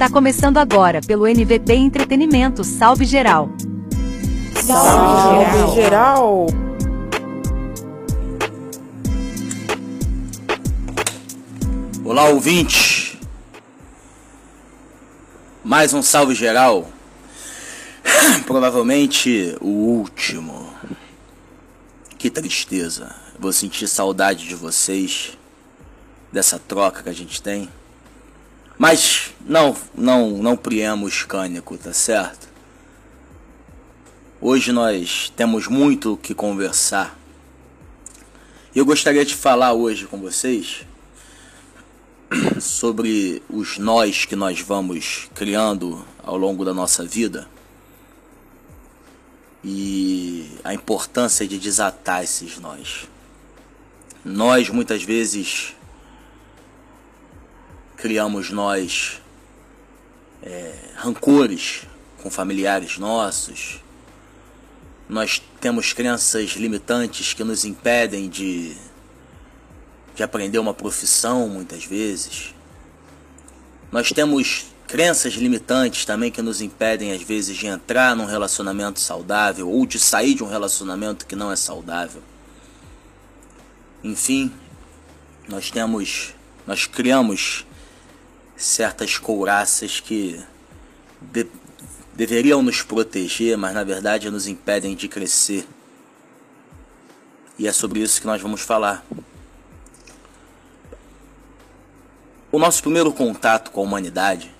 Está começando agora pelo NVT Entretenimento. Salve geral. Salve geral. Olá, ouvinte. Mais um salve geral. Provavelmente o último. Que tristeza. Vou sentir saudade de vocês, dessa troca que a gente tem. Mas não, não, não priemos cânico, tá certo? Hoje nós temos muito o que conversar. Eu gostaria de falar hoje com vocês sobre os nós que nós vamos criando ao longo da nossa vida e a importância de desatar esses nós. Nós muitas vezes criamos nós é, rancores com familiares nossos. Nós temos crenças limitantes que nos impedem de, de aprender uma profissão muitas vezes. Nós temos crenças limitantes também que nos impedem às vezes de entrar num relacionamento saudável ou de sair de um relacionamento que não é saudável. Enfim, nós temos, nós criamos certas couraças que de, deveriam nos proteger, mas na verdade nos impedem de crescer. E é sobre isso que nós vamos falar. O nosso primeiro contato com a humanidade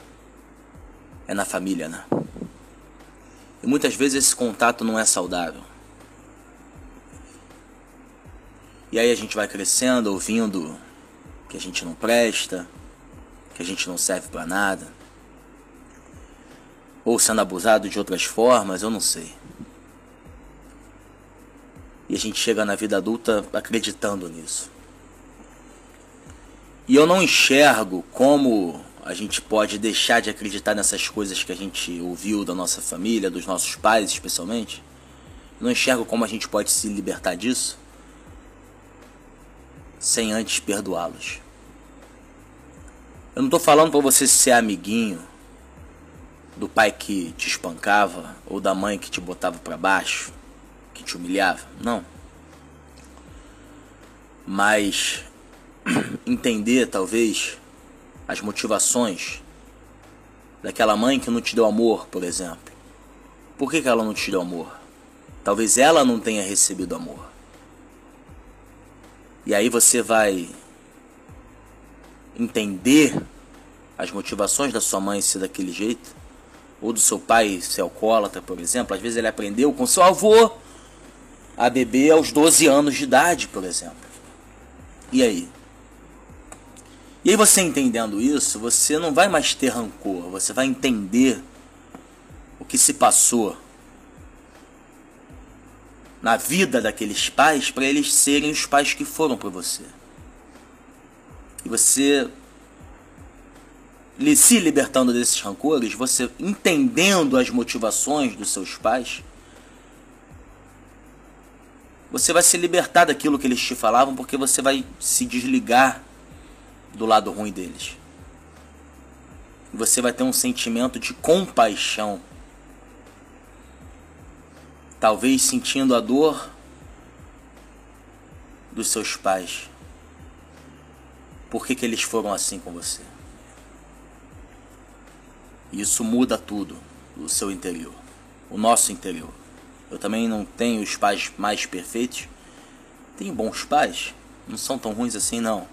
é na família, né? E muitas vezes esse contato não é saudável. E aí a gente vai crescendo, ouvindo que a gente não presta, que a gente não serve para nada, ou sendo abusado de outras formas, eu não sei. E a gente chega na vida adulta acreditando nisso. E eu não enxergo como a gente pode deixar de acreditar nessas coisas que a gente ouviu da nossa família, dos nossos pais especialmente. Eu não enxergo como a gente pode se libertar disso sem antes perdoá-los. Eu não estou falando para você ser amiguinho do pai que te espancava ou da mãe que te botava para baixo, que te humilhava. Não. Mas entender talvez as motivações daquela mãe que não te deu amor, por exemplo. Por que, que ela não te deu amor? Talvez ela não tenha recebido amor. E aí você vai entender as motivações da sua mãe ser daquele jeito, ou do seu pai ser alcoólatra, por exemplo. Às vezes ele aprendeu com seu avô a beber aos 12 anos de idade, por exemplo. E aí? E aí você entendendo isso, você não vai mais ter rancor, você vai entender o que se passou na vida daqueles pais para eles serem os pais que foram para você. E você se libertando desses rancores, você entendendo as motivações dos seus pais, você vai se libertar daquilo que eles te falavam, porque você vai se desligar do lado ruim deles. Você vai ter um sentimento de compaixão. Talvez sentindo a dor dos seus pais. Por que, que eles foram assim com você? Isso muda tudo, o seu interior, o nosso interior. Eu também não tenho os pais mais perfeitos. Tenho bons pais, não são tão ruins assim não.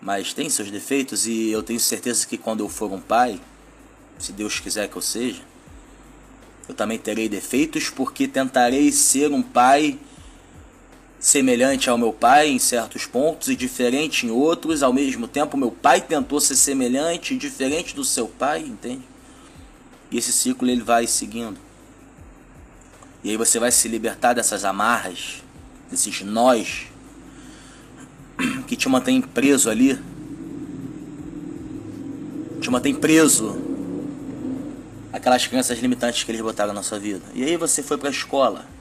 Mas tem seus defeitos e eu tenho certeza que quando eu for um pai, se Deus quiser que eu seja, eu também terei defeitos porque tentarei ser um pai semelhante ao meu pai em certos pontos e diferente em outros. Ao mesmo tempo, meu pai tentou ser semelhante e diferente do seu pai, entende? E esse ciclo ele vai seguindo. E aí você vai se libertar dessas amarras, desses nós que te mantém preso ali. Te mantém preso aquelas crenças limitantes que eles botaram na sua vida. E aí você foi para a escola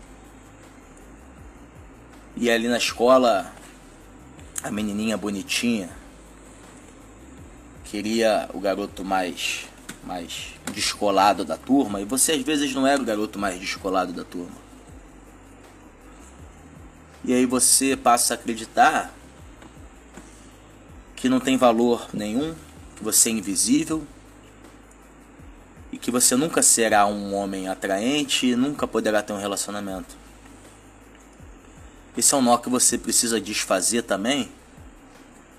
e ali na escola, a menininha bonitinha queria o garoto mais mais descolado da turma e você às vezes não era o garoto mais descolado da turma. E aí você passa a acreditar que não tem valor nenhum, que você é invisível e que você nunca será um homem atraente e nunca poderá ter um relacionamento. Esse é um nó que você precisa desfazer também,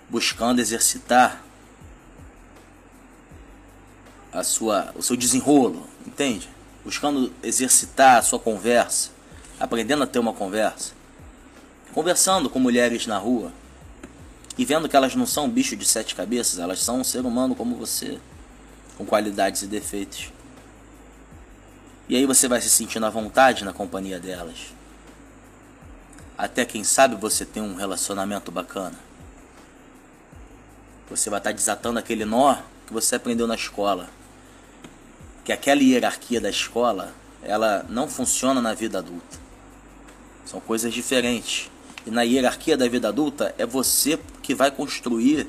buscando exercitar a sua, o seu desenrolo, entende? Buscando exercitar a sua conversa, aprendendo a ter uma conversa, conversando com mulheres na rua e vendo que elas não são bicho de sete cabeças, elas são um ser humano como você, com qualidades e defeitos. E aí você vai se sentindo à vontade na companhia delas. Até quem sabe você tem um relacionamento bacana. Você vai estar desatando aquele nó que você aprendeu na escola que aquela hierarquia da escola, ela não funciona na vida adulta. São coisas diferentes. E na hierarquia da vida adulta é você que vai construir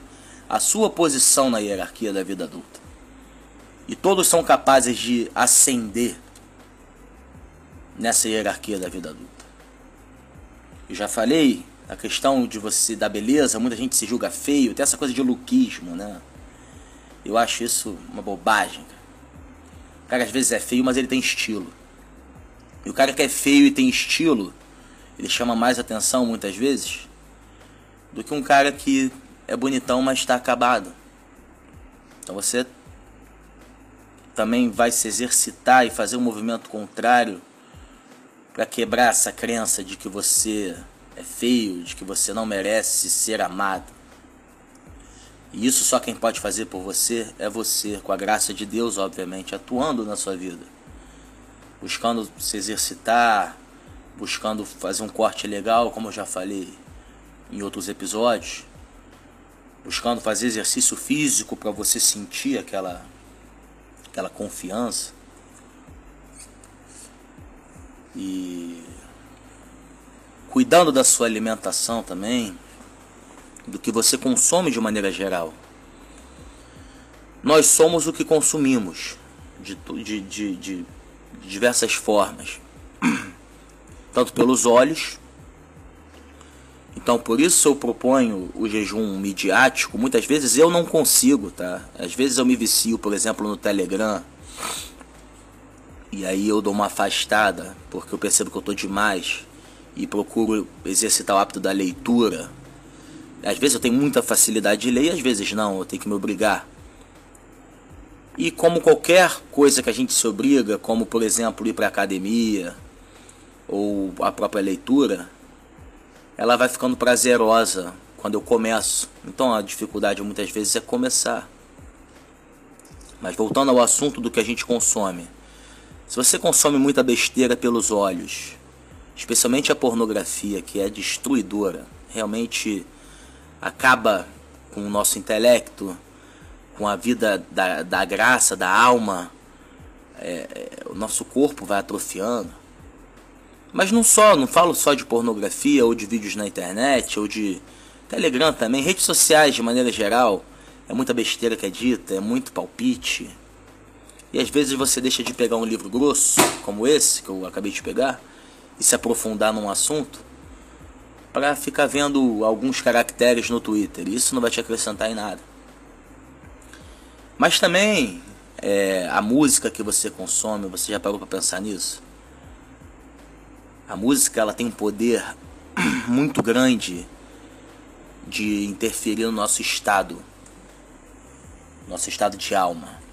a sua posição na hierarquia da vida adulta. E todos são capazes de ascender nessa hierarquia da vida adulta. Eu já falei a questão de você da beleza, muita gente se julga feio, tem essa coisa de luquismo, né? Eu acho isso uma bobagem. O cara às vezes é feio, mas ele tem estilo. E o cara que é feio e tem estilo, ele chama mais atenção muitas vezes do que um cara que é bonitão, mas está acabado. Então você também vai se exercitar e fazer um movimento contrário para quebrar essa crença de que você é feio, de que você não merece ser amado. E isso só quem pode fazer por você é você, com a graça de Deus, obviamente, atuando na sua vida. Buscando se exercitar, buscando fazer um corte legal, como eu já falei em outros episódios. Buscando fazer exercício físico para você sentir aquela aquela confiança. E cuidando da sua alimentação também, do que você consome de maneira geral. Nós somos o que consumimos de, de, de, de diversas formas, tanto pelos olhos. Então, por isso eu proponho o jejum midiático. Muitas vezes eu não consigo, tá? Às vezes eu me vicio, por exemplo, no Telegram. E aí eu dou uma afastada, porque eu percebo que eu tô demais e procuro exercitar o hábito da leitura às vezes eu tenho muita facilidade de ler, às vezes não, eu tenho que me obrigar. E como qualquer coisa que a gente se obriga, como por exemplo ir para academia ou a própria leitura, ela vai ficando prazerosa quando eu começo. Então a dificuldade muitas vezes é começar. Mas voltando ao assunto do que a gente consome. Se você consome muita besteira pelos olhos, especialmente a pornografia, que é destruidora, realmente acaba com o nosso intelecto, com a vida da, da graça, da alma, é, é, o nosso corpo vai atrofiando. Mas não só, não falo só de pornografia ou de vídeos na internet ou de Telegram também, redes sociais de maneira geral. É muita besteira que é dita, é muito palpite. E às vezes você deixa de pegar um livro grosso, como esse que eu acabei de pegar, e se aprofundar num assunto para ficar vendo alguns caracteres no Twitter. Isso não vai te acrescentar em nada. Mas também é, a música que você consome, você já parou para pensar nisso? A música ela tem um poder muito grande de interferir no nosso estado, nosso estado de alma.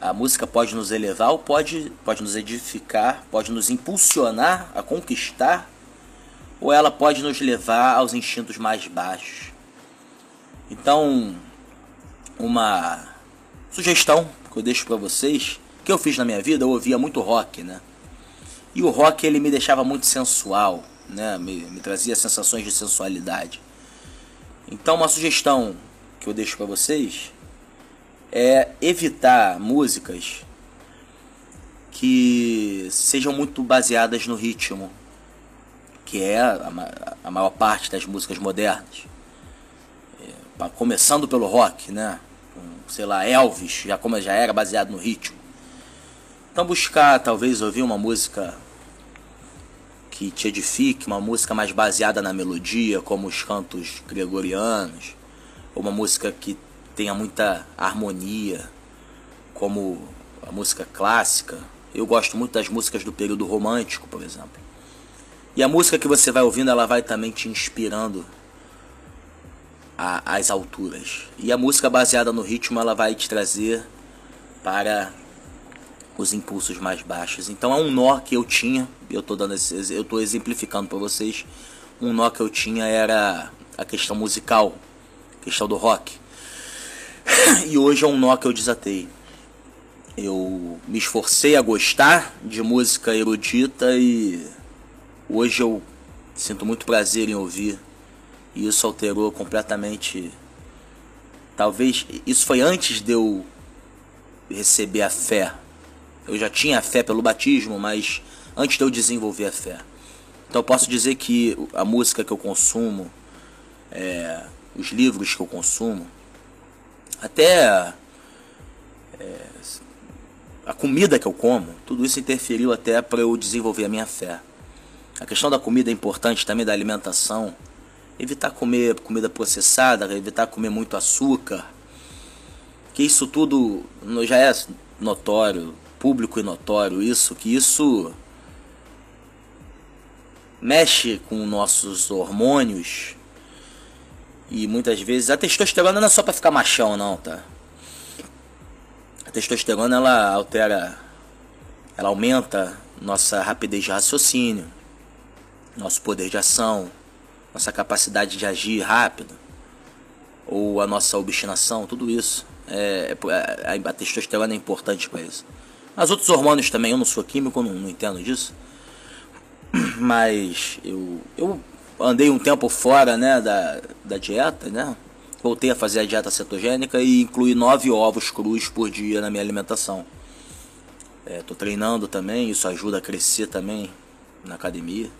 A música pode nos elevar ou pode, pode nos edificar, pode nos impulsionar a conquistar ou ela pode nos levar aos instintos mais baixos. Então, uma sugestão que eu deixo para vocês, que eu fiz na minha vida, eu ouvia muito rock, né? E o rock ele me deixava muito sensual, né? Me, me trazia sensações de sensualidade. Então, uma sugestão que eu deixo para vocês é evitar músicas que sejam muito baseadas no ritmo que é a, a maior parte das músicas modernas. É, começando pelo rock, né? com, sei lá, Elvis, já como já era baseado no ritmo. Então buscar talvez ouvir uma música que te edifique, uma música mais baseada na melodia, como os cantos gregorianos, ou uma música que tenha muita harmonia, como a música clássica. Eu gosto muito das músicas do período romântico, por exemplo. E a música que você vai ouvindo, ela vai também te inspirando às alturas. E a música baseada no ritmo, ela vai te trazer para os impulsos mais baixos. Então é um nó que eu tinha, eu tô dando esse, eu tô exemplificando para vocês. Um nó que eu tinha era a questão musical, a questão do rock. E hoje é um nó que eu desatei. Eu me esforcei a gostar de música erudita e hoje eu sinto muito prazer em ouvir. E isso alterou completamente. Talvez isso foi antes de eu receber a fé. Eu já tinha a fé pelo batismo, mas antes de eu desenvolver a fé. Então eu posso dizer que a música que eu consumo, é, os livros que eu consumo, até é, a comida que eu como, tudo isso interferiu até para eu desenvolver a minha fé. A questão da comida é importante também, da alimentação. Evitar comer comida processada, evitar comer muito açúcar. Que isso tudo já é notório, público e notório isso, que isso mexe com nossos hormônios e muitas vezes a testosterona não é só para ficar machão não, tá? A testosterona ela altera, ela aumenta nossa rapidez de raciocínio, nosso poder de ação, nossa capacidade de agir rápido, ou a nossa obstinação, tudo isso. É, é, a testosterona é importante para isso. Mas outros hormônios também, eu não sou químico, não, não entendo disso. Mas eu, eu andei um tempo fora né, da, da dieta, né? Voltei a fazer a dieta cetogênica e incluí nove ovos crus por dia na minha alimentação. Estou é, treinando também, isso ajuda a crescer também na academia.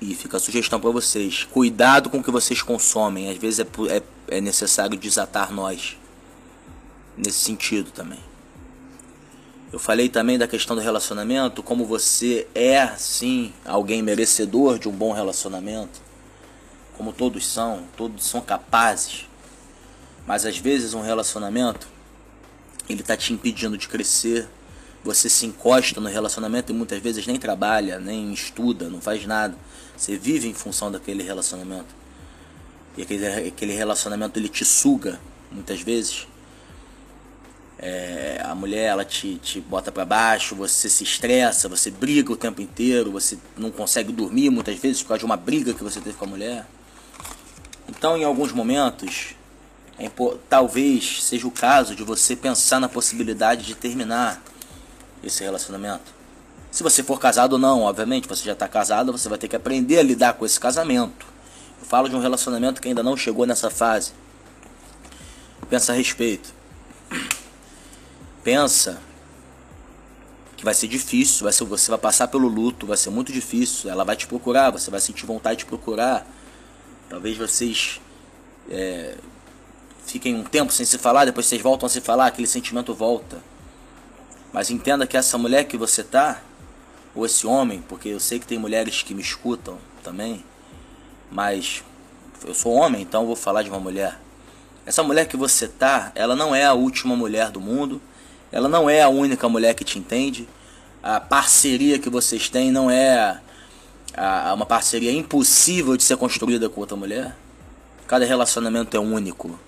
E fica a sugestão para vocês: cuidado com o que vocês consomem. Às vezes é, é, é necessário desatar nós. Nesse sentido também. Eu falei também da questão do relacionamento, como você é, sim, alguém merecedor de um bom relacionamento. Como todos são, todos são capazes. Mas às vezes um relacionamento, ele está te impedindo de crescer, você se encosta no relacionamento e muitas vezes nem trabalha, nem estuda, não faz nada. Você vive em função daquele relacionamento. E aquele, aquele relacionamento ele te suga muitas vezes. É, a mulher ela te, te bota para baixo, você se estressa, você briga o tempo inteiro, você não consegue dormir muitas vezes por causa de uma briga que você teve com a mulher. Então, em alguns momentos, é, talvez seja o caso de você pensar na possibilidade de terminar esse relacionamento. Se você for casado ou não, obviamente, você já está casado, você vai ter que aprender a lidar com esse casamento. Eu falo de um relacionamento que ainda não chegou nessa fase. Pensa a respeito. Pensa que vai ser difícil, vai ser, você vai passar pelo luto, vai ser muito difícil. Ela vai te procurar, você vai sentir vontade de procurar. Talvez vocês é, fiquem um tempo sem se falar, depois vocês voltam a se falar, aquele sentimento volta. Mas entenda que essa mulher que você tá, ou esse homem, porque eu sei que tem mulheres que me escutam também, mas eu sou homem, então vou falar de uma mulher. Essa mulher que você tá, ela não é a última mulher do mundo, ela não é a única mulher que te entende. A parceria que vocês têm não é uma parceria impossível de ser construída com outra mulher. Cada relacionamento é único.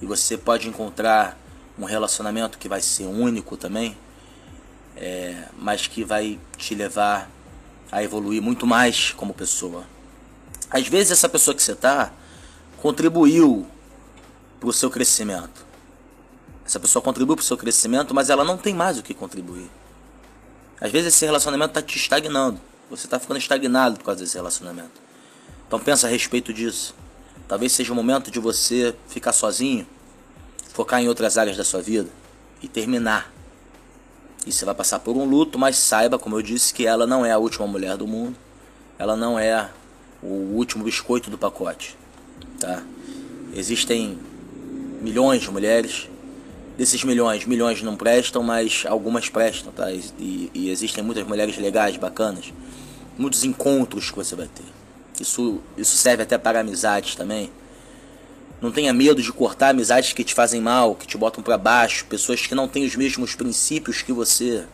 E você pode encontrar um relacionamento que vai ser único também é, mas que vai te levar a evoluir muito mais como pessoa. Às vezes essa pessoa que você está contribuiu para o seu crescimento. Essa pessoa contribuiu para o seu crescimento, mas ela não tem mais o que contribuir. Às vezes esse relacionamento está te estagnando. Você está ficando estagnado por causa desse relacionamento. Então pensa a respeito disso. Talvez seja o momento de você ficar sozinho, focar em outras áreas da sua vida e terminar e você vai passar por um luto, mas saiba, como eu disse, que ela não é a última mulher do mundo. Ela não é o último biscoito do pacote, tá? Existem milhões de mulheres. Desses milhões, milhões não prestam, mas algumas prestam, tá? E, e existem muitas mulheres legais, bacanas. Muitos encontros que você vai ter. Isso, isso serve até para amizades também. Não tenha medo de cortar amizades que te fazem mal, que te botam para baixo, pessoas que não têm os mesmos princípios que você.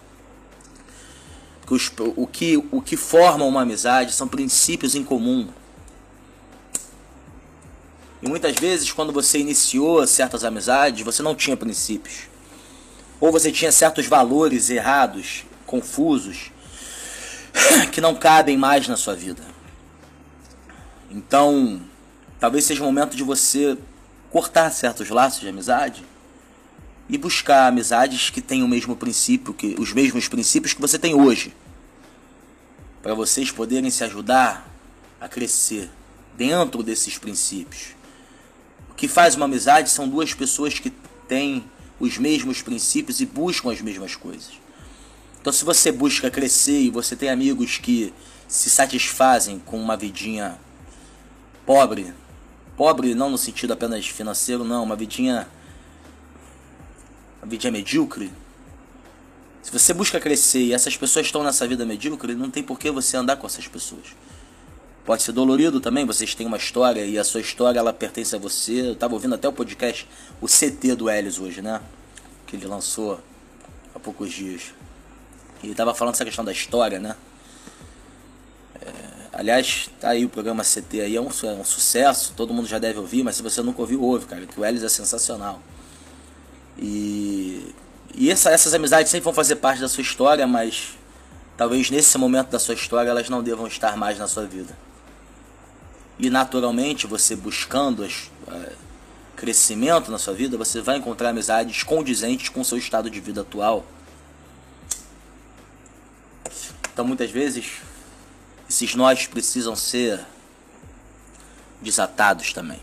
Que os, o, que, o que forma uma amizade são princípios em comum. E muitas vezes, quando você iniciou certas amizades, você não tinha princípios. Ou você tinha certos valores errados, confusos, que não cabem mais na sua vida. Então, Talvez seja o momento de você cortar certos laços de amizade e buscar amizades que tenham o mesmo princípio, que os mesmos princípios que você tem hoje, para vocês poderem se ajudar a crescer dentro desses princípios. Que faz uma amizade são duas pessoas que têm os mesmos princípios e buscam as mesmas coisas. Então, se você busca crescer e você tem amigos que se satisfazem com uma vidinha pobre, Pobre não no sentido apenas financeiro, não, uma vidinha. Uma vidinha medíocre. Se você busca crescer e essas pessoas estão nessa vida medíocre, não tem por que você andar com essas pessoas. Pode ser dolorido também, vocês têm uma história e a sua história ela pertence a você. Eu estava ouvindo até o podcast, o CT do Helios hoje, né? Que ele lançou há poucos dias. E ele estava falando essa questão da história, né? Aliás, tá aí o programa CT aí, é um, é um, sucesso, todo mundo já deve ouvir, mas se você nunca ouviu, ouve, cara, que o Elis é sensacional. E, e essa, essas amizades sempre vão fazer parte da sua história, mas talvez nesse momento da sua história elas não devam estar mais na sua vida. E naturalmente, você buscando as, uh, crescimento na sua vida, você vai encontrar amizades condizentes com o seu estado de vida atual. Então muitas vezes esses nós precisam ser desatados também.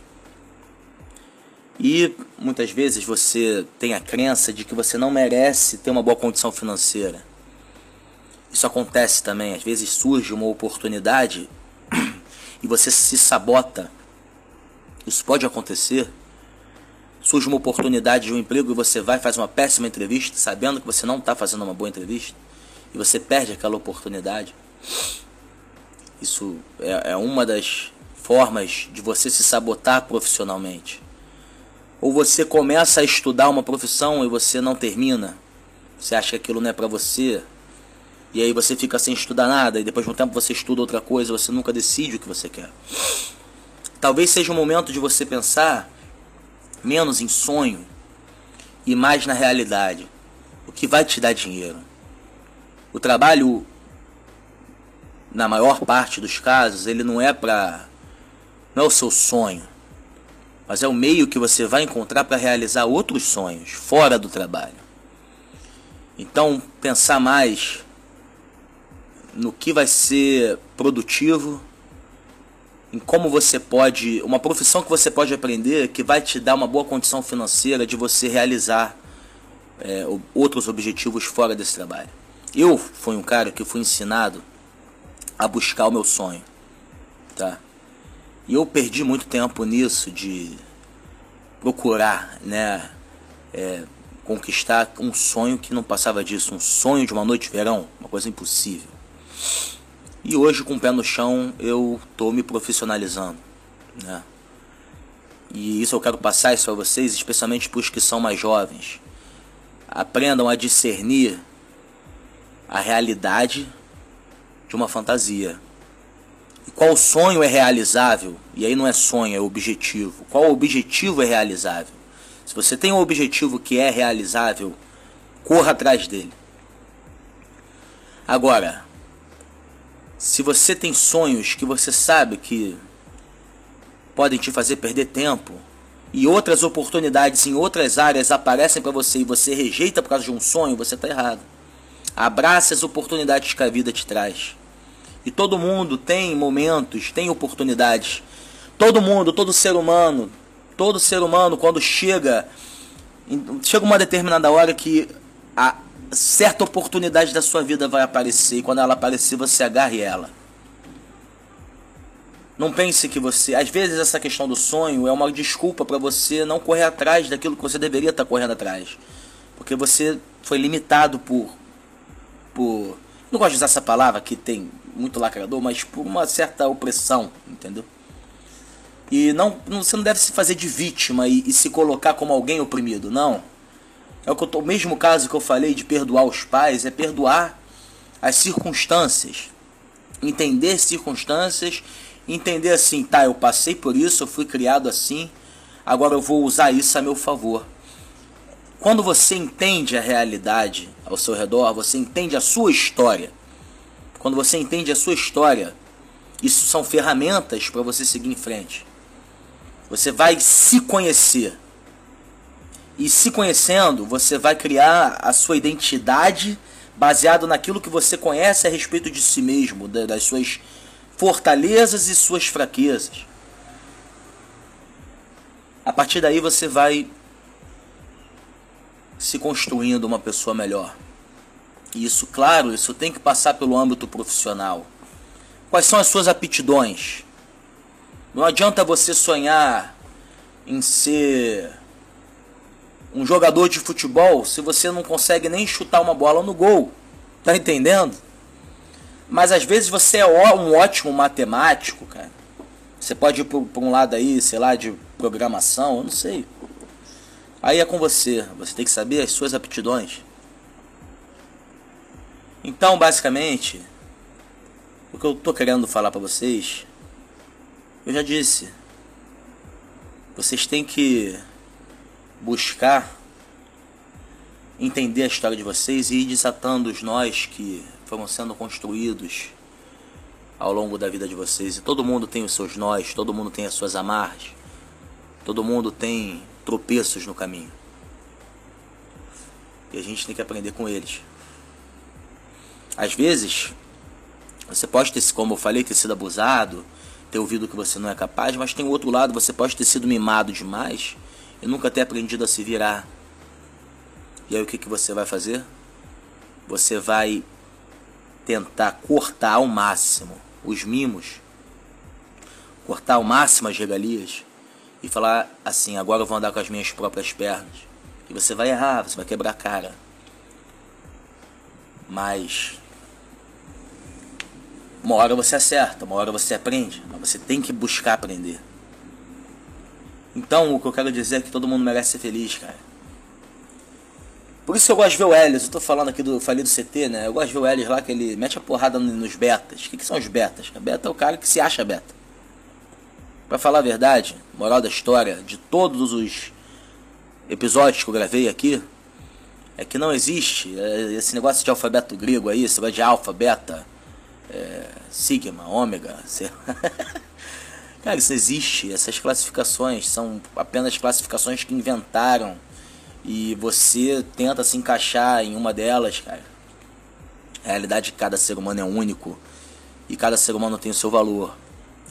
E muitas vezes você tem a crença de que você não merece ter uma boa condição financeira. Isso acontece também, às vezes surge uma oportunidade e você se sabota. Isso pode acontecer. Surge uma oportunidade de um emprego e você vai faz uma péssima entrevista, sabendo que você não está fazendo uma boa entrevista, e você perde aquela oportunidade. Isso é, é uma das formas de você se sabotar profissionalmente. Ou você começa a estudar uma profissão e você não termina. Você acha que aquilo não é para você. E aí você fica sem estudar nada e depois de um tempo você estuda outra coisa, você nunca decide o que você quer. Talvez seja o momento de você pensar menos em sonho e mais na realidade. O que vai te dar dinheiro? O trabalho na maior parte dos casos, ele não é para não é o seu sonho, mas é o meio que você vai encontrar para realizar outros sonhos fora do trabalho. Então, pensar mais no que vai ser produtivo, em como você pode, uma profissão que você pode aprender que vai te dar uma boa condição financeira de você realizar é, outros objetivos fora desse trabalho. Eu fui um cara que fui ensinado a buscar o meu sonho, tá? E eu perdi muito tempo nisso de procurar, né, é, conquistar um sonho que não passava disso, um sonho de uma noite de verão, uma coisa impossível. E hoje, com o pé no chão, eu tô me profissionalizando, né? E isso eu quero passar isso para vocês, especialmente para os que são mais jovens. Aprendam a discernir a realidade de uma fantasia. E qual sonho é realizável? E aí não é sonho, é objetivo. Qual objetivo é realizável? Se você tem um objetivo que é realizável, corra atrás dele. Agora, se você tem sonhos que você sabe que podem te fazer perder tempo e outras oportunidades em outras áreas aparecem para você e você rejeita por causa de um sonho, você está errado. Abrace as oportunidades que a vida te traz. E todo mundo tem momentos, tem oportunidades. Todo mundo, todo ser humano, todo ser humano quando chega chega uma determinada hora que a certa oportunidade da sua vida vai aparecer e quando ela aparecer você agarre ela. Não pense que você. Às vezes essa questão do sonho é uma desculpa para você não correr atrás daquilo que você deveria estar tá correndo atrás. Porque você foi limitado por. por. Não gosto de usar essa palavra que tem muito lacrador, mas por uma certa opressão, entendeu? E não, você não deve se fazer de vítima e, e se colocar como alguém oprimido, não. É o, que eu tô, o mesmo caso que eu falei de perdoar os pais, é perdoar as circunstâncias. Entender circunstâncias entender assim, tá, eu passei por isso, eu fui criado assim, agora eu vou usar isso a meu favor. Quando você entende a realidade ao seu redor, você entende a sua história. Quando você entende a sua história, isso são ferramentas para você seguir em frente. Você vai se conhecer. E se conhecendo, você vai criar a sua identidade baseado naquilo que você conhece a respeito de si mesmo, das suas fortalezas e suas fraquezas. A partir daí você vai se construindo uma pessoa melhor. E isso, claro, isso tem que passar pelo âmbito profissional. Quais são as suas aptidões? Não adianta você sonhar em ser um jogador de futebol se você não consegue nem chutar uma bola no gol. Tá entendendo? Mas às vezes você é um ótimo matemático, cara. Você pode ir por, um lado aí, sei lá, de programação, eu não sei. Aí é com você. Você tem que saber as suas aptidões. Então, basicamente, o que eu tô querendo falar para vocês, eu já disse. Vocês têm que buscar entender a história de vocês e ir desatando os nós que foram sendo construídos ao longo da vida de vocês. E todo mundo tem os seus nós, todo mundo tem as suas amarras, todo mundo tem tropeços no caminho. E a gente tem que aprender com eles. Às vezes, você pode ter, como eu falei, ter sido abusado, ter ouvido que você não é capaz, mas tem o outro lado, você pode ter sido mimado demais e nunca ter aprendido a se virar. E aí o que, que você vai fazer? Você vai tentar cortar ao máximo os mimos, cortar ao máximo as regalias e falar assim: agora eu vou andar com as minhas próprias pernas. E você vai errar, você vai quebrar a cara. Mas uma hora você acerta, uma hora você aprende, mas você tem que buscar aprender. Então, o que eu quero dizer é que todo mundo merece ser feliz, cara. Por isso eu gosto de ver o Elias. Eu tô falando aqui do. Falei do CT, né? Eu gosto de ver o Elias lá que ele mete a porrada nos betas. O que, que são os betas? A beta é o cara que se acha beta. Pra falar a verdade, moral da história, de todos os episódios que eu gravei aqui, é que não existe é, esse negócio de alfabeto grego aí, esse negócio de alfa, beta, é, sigma, ômega. Cara, isso existe. Essas classificações são apenas classificações que inventaram e você tenta se encaixar em uma delas, cara. A realidade de cada ser humano é único e cada ser humano tem o seu valor.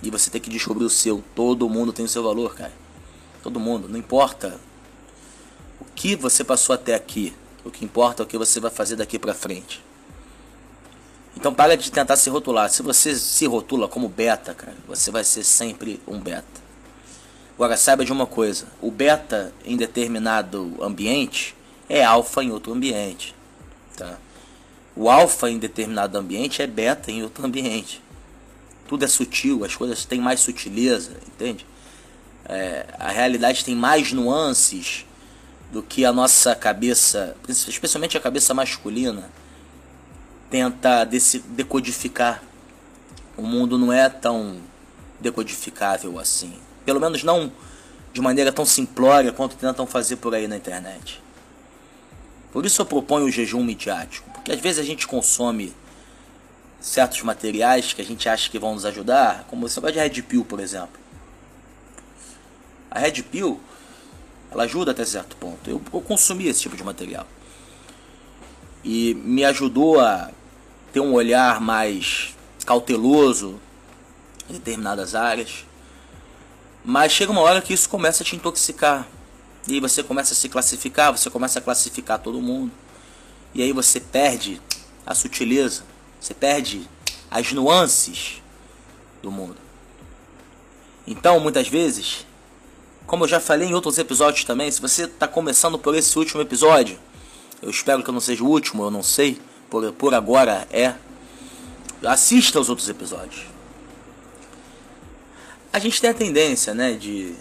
E você tem que descobrir o seu. Todo mundo tem o seu valor, cara. Todo mundo, não importa o que você passou até aqui. O que importa é o que você vai fazer daqui para frente. Então para de tentar se rotular. Se você se rotula como beta, cara, você vai ser sempre um beta. Agora saiba de uma coisa: o beta em determinado ambiente é alfa em outro ambiente. Tá? O alfa em determinado ambiente é beta em outro ambiente. Tudo é sutil, as coisas têm mais sutileza, entende? É, a realidade tem mais nuances do que a nossa cabeça, especialmente a cabeça masculina, tenta decodificar. O mundo não é tão decodificável assim. Pelo menos não de maneira tão simplória quanto tentam fazer por aí na internet. Por isso eu proponho o jejum midiático, porque às vezes a gente consome certos materiais que a gente acha que vão nos ajudar, como esse negócio de Red Pill, por exemplo. A Red Pill, ela ajuda até certo ponto. Eu, eu consumi esse tipo de material. E me ajudou a ter um olhar mais cauteloso em determinadas áreas. Mas chega uma hora que isso começa a te intoxicar. E aí você começa a se classificar, você começa a classificar todo mundo. E aí você perde a sutileza, você perde as nuances do mundo. Então, muitas vezes, como eu já falei em outros episódios também, se você está começando por esse último episódio, eu espero que eu não seja o último, eu não sei, por, por agora é. Assista aos outros episódios. A gente tem a tendência, né, de,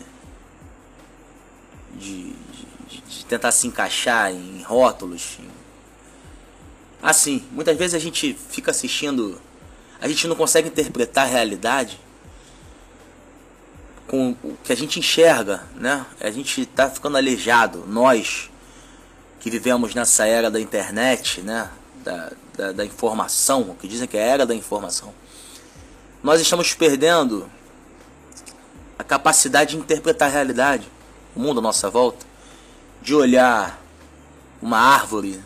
de, de, de tentar se encaixar em rótulos. Em... Assim, muitas vezes a gente fica assistindo, a gente não consegue interpretar a realidade com o que a gente enxerga, né? A gente está ficando aleijado, nós que vivemos nessa era da internet, né? Da, da, da informação, que dizem que é a era da informação. Nós estamos perdendo a capacidade de interpretar a realidade, o mundo à nossa volta, de olhar uma árvore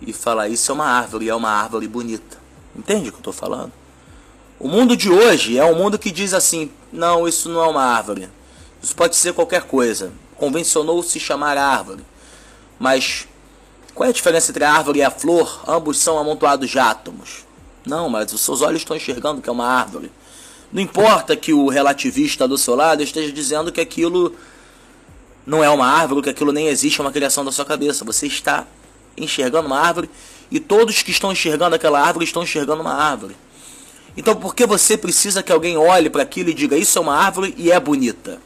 e falar isso é uma árvore, é uma árvore bonita. Entende o que eu estou falando? O mundo de hoje é um mundo que diz assim: não, isso não é uma árvore. Isso pode ser qualquer coisa. Convencionou se chamar árvore. Mas qual é a diferença entre a árvore e a flor? Ambos são amontoados de átomos. Não, mas os seus olhos estão enxergando que é uma árvore. Não importa que o relativista do seu lado esteja dizendo que aquilo não é uma árvore, que aquilo nem existe, é uma criação da sua cabeça. Você está enxergando uma árvore e todos que estão enxergando aquela árvore estão enxergando uma árvore. Então por que você precisa que alguém olhe para aquilo e diga isso é uma árvore e é bonita?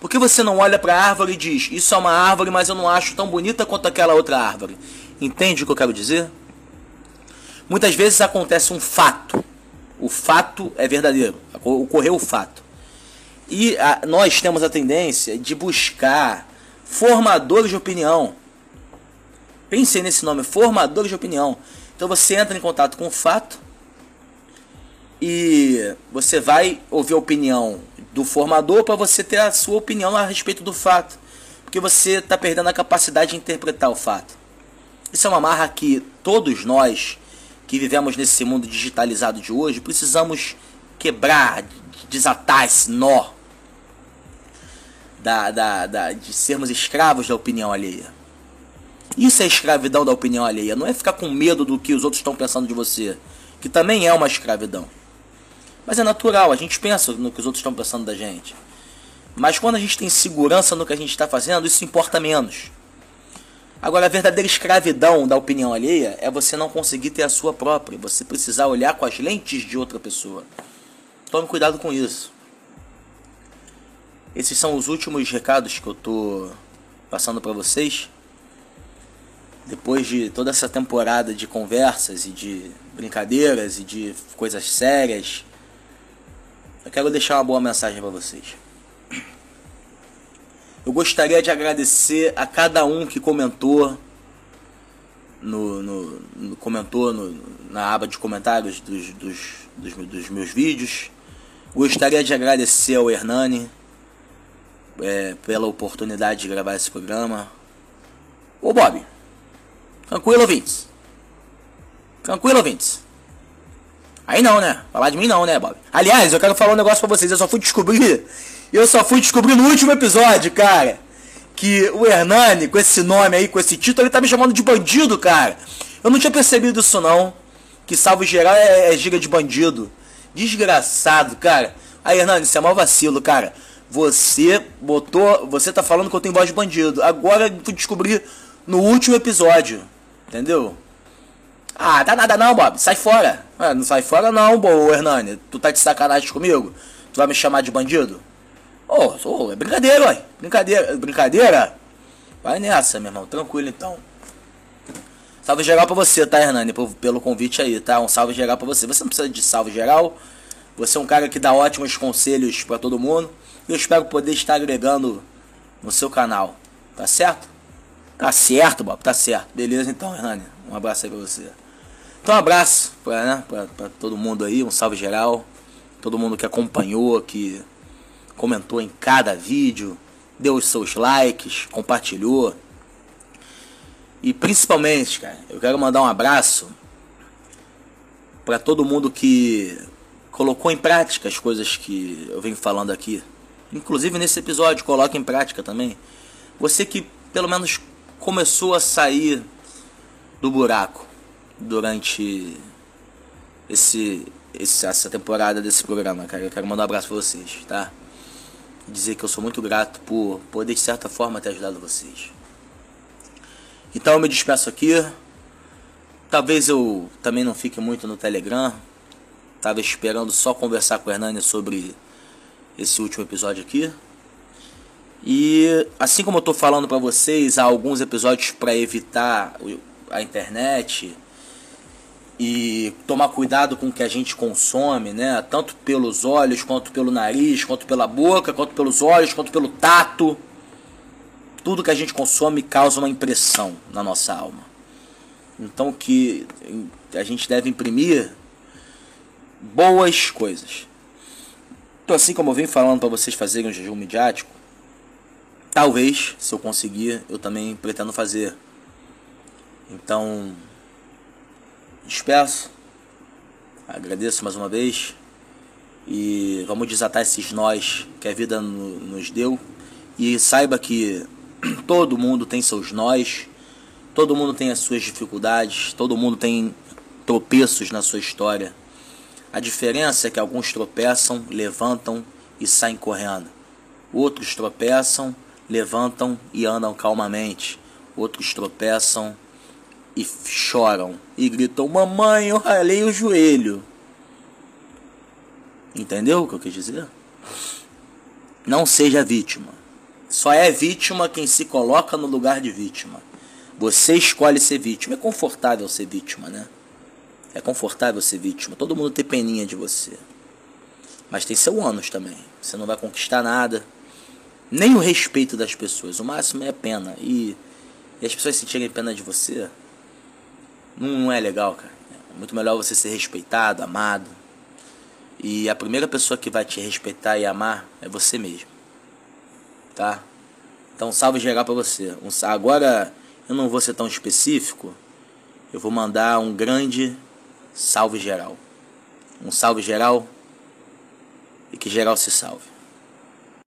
Por que você não olha para a árvore e diz isso é uma árvore, mas eu não acho tão bonita quanto aquela outra árvore? Entende o que eu quero dizer? Muitas vezes acontece um fato. O fato é verdadeiro. Ocorreu o fato. E a, nós temos a tendência de buscar formadores de opinião. Pensem nesse nome, formadores de opinião. Então você entra em contato com o fato e você vai ouvir a opinião do formador para você ter a sua opinião a respeito do fato, porque você está perdendo a capacidade de interpretar o fato. Isso é uma marra que todos nós que vivemos nesse mundo digitalizado de hoje precisamos quebrar, desatar esse nó da, da, da, de sermos escravos da opinião alheia. Isso é escravidão da opinião alheia, não é ficar com medo do que os outros estão pensando de você, que também é uma escravidão. Mas é natural, a gente pensa no que os outros estão pensando da gente. Mas quando a gente tem segurança no que a gente está fazendo, isso importa menos. Agora, a verdadeira escravidão da opinião alheia é você não conseguir ter a sua própria, você precisar olhar com as lentes de outra pessoa. Tome cuidado com isso. Esses são os últimos recados que eu tô passando para vocês. Depois de toda essa temporada de conversas e de brincadeiras e de coisas sérias, eu quero deixar uma boa mensagem para vocês. Eu gostaria de agradecer a cada um que comentou no, no, no comentou no, na aba de comentários dos, dos, dos, dos, meus vídeos. Gostaria de agradecer ao Hernani é, pela oportunidade de gravar esse programa. Ô Bob, tranquilo, ouvintes? Tranquilo, ouvintes? Aí não, né? Falar de mim não, né, Bob? Aliás, eu quero falar um negócio pra vocês. Eu só fui descobrir. Eu só fui descobrir no último episódio, cara. Que o Hernani, com esse nome aí, com esse título, ele tá me chamando de bandido, cara. Eu não tinha percebido isso não. Que salvo geral é, é giga de bandido. Desgraçado, cara. Aí, Hernani, isso é mau vacilo, cara. Você botou. Você tá falando que eu tenho voz de bandido. Agora fui descobrir no último episódio. Entendeu? Ah, dá nada não, Bob. Sai fora. Ah, não sai fora não, boa, Hernani. Tu tá de sacanagem comigo? Tu vai me chamar de bandido? Ô, oh, oh, é brincadeira, ué. Brincadeira. Brincadeira? Vai nessa, meu irmão. Tranquilo, então. Salve geral pra você, tá, Hernani? Pelo convite aí, tá? Um salve geral pra você. Você não precisa de salve geral. Você é um cara que dá ótimos conselhos para todo mundo. Eu espero poder estar agregando no seu canal. Tá certo? Tá certo, Bob. Tá certo. Beleza, então, Hernani. Um abraço aí pra você. Então um abraço para né, todo mundo aí, um salve geral. Todo mundo que acompanhou, que comentou em cada vídeo, deu os seus likes, compartilhou. E principalmente, cara, eu quero mandar um abraço para todo mundo que colocou em prática as coisas que eu venho falando aqui. Inclusive nesse episódio, coloque em prática também. Você que pelo menos começou a sair do buraco durante esse esse, essa temporada desse programa, cara. Eu quero mandar um abraço pra vocês, tá? Dizer que eu sou muito grato por poder, de certa forma, ter ajudado vocês. Então eu me despeço aqui. Talvez eu também não fique muito no Telegram. Tava esperando só conversar com o Hernani sobre esse último episódio aqui. E assim como eu tô falando para vocês há alguns episódios para evitar a internet e tomar cuidado com o que a gente consome, né? Tanto pelos olhos, quanto pelo nariz, quanto pela boca, quanto pelos olhos, quanto pelo tato. Tudo que a gente consome causa uma impressão na nossa alma. Então que a gente deve imprimir boas coisas. Então assim como eu venho falando para vocês fazerem um jejum midiático, talvez, se eu conseguir, eu também pretendo fazer. Então, despeço, agradeço mais uma vez e vamos desatar esses nós que a vida nos deu e saiba que todo mundo tem seus nós, todo mundo tem as suas dificuldades, todo mundo tem tropeços na sua história. A diferença é que alguns tropeçam, levantam e saem correndo. Outros tropeçam, levantam e andam calmamente. Outros tropeçam e choram e gritam: Mamãe, eu ralei o joelho. Entendeu o que eu quis dizer? Não seja vítima. Só é vítima quem se coloca no lugar de vítima. Você escolhe ser vítima. É confortável ser vítima, né? É confortável ser vítima. Todo mundo tem peninha de você. Mas tem seu ônus também. Você não vai conquistar nada. Nem o respeito das pessoas. O máximo é pena. E, e as pessoas sentirem pena de você não, é legal, cara. É muito melhor você ser respeitado, amado. E a primeira pessoa que vai te respeitar e amar é você mesmo. Tá? Então, salve geral pra você. Um, agora, eu não vou ser tão específico. Eu vou mandar um grande salve geral. Um salve geral. E que geral se salve.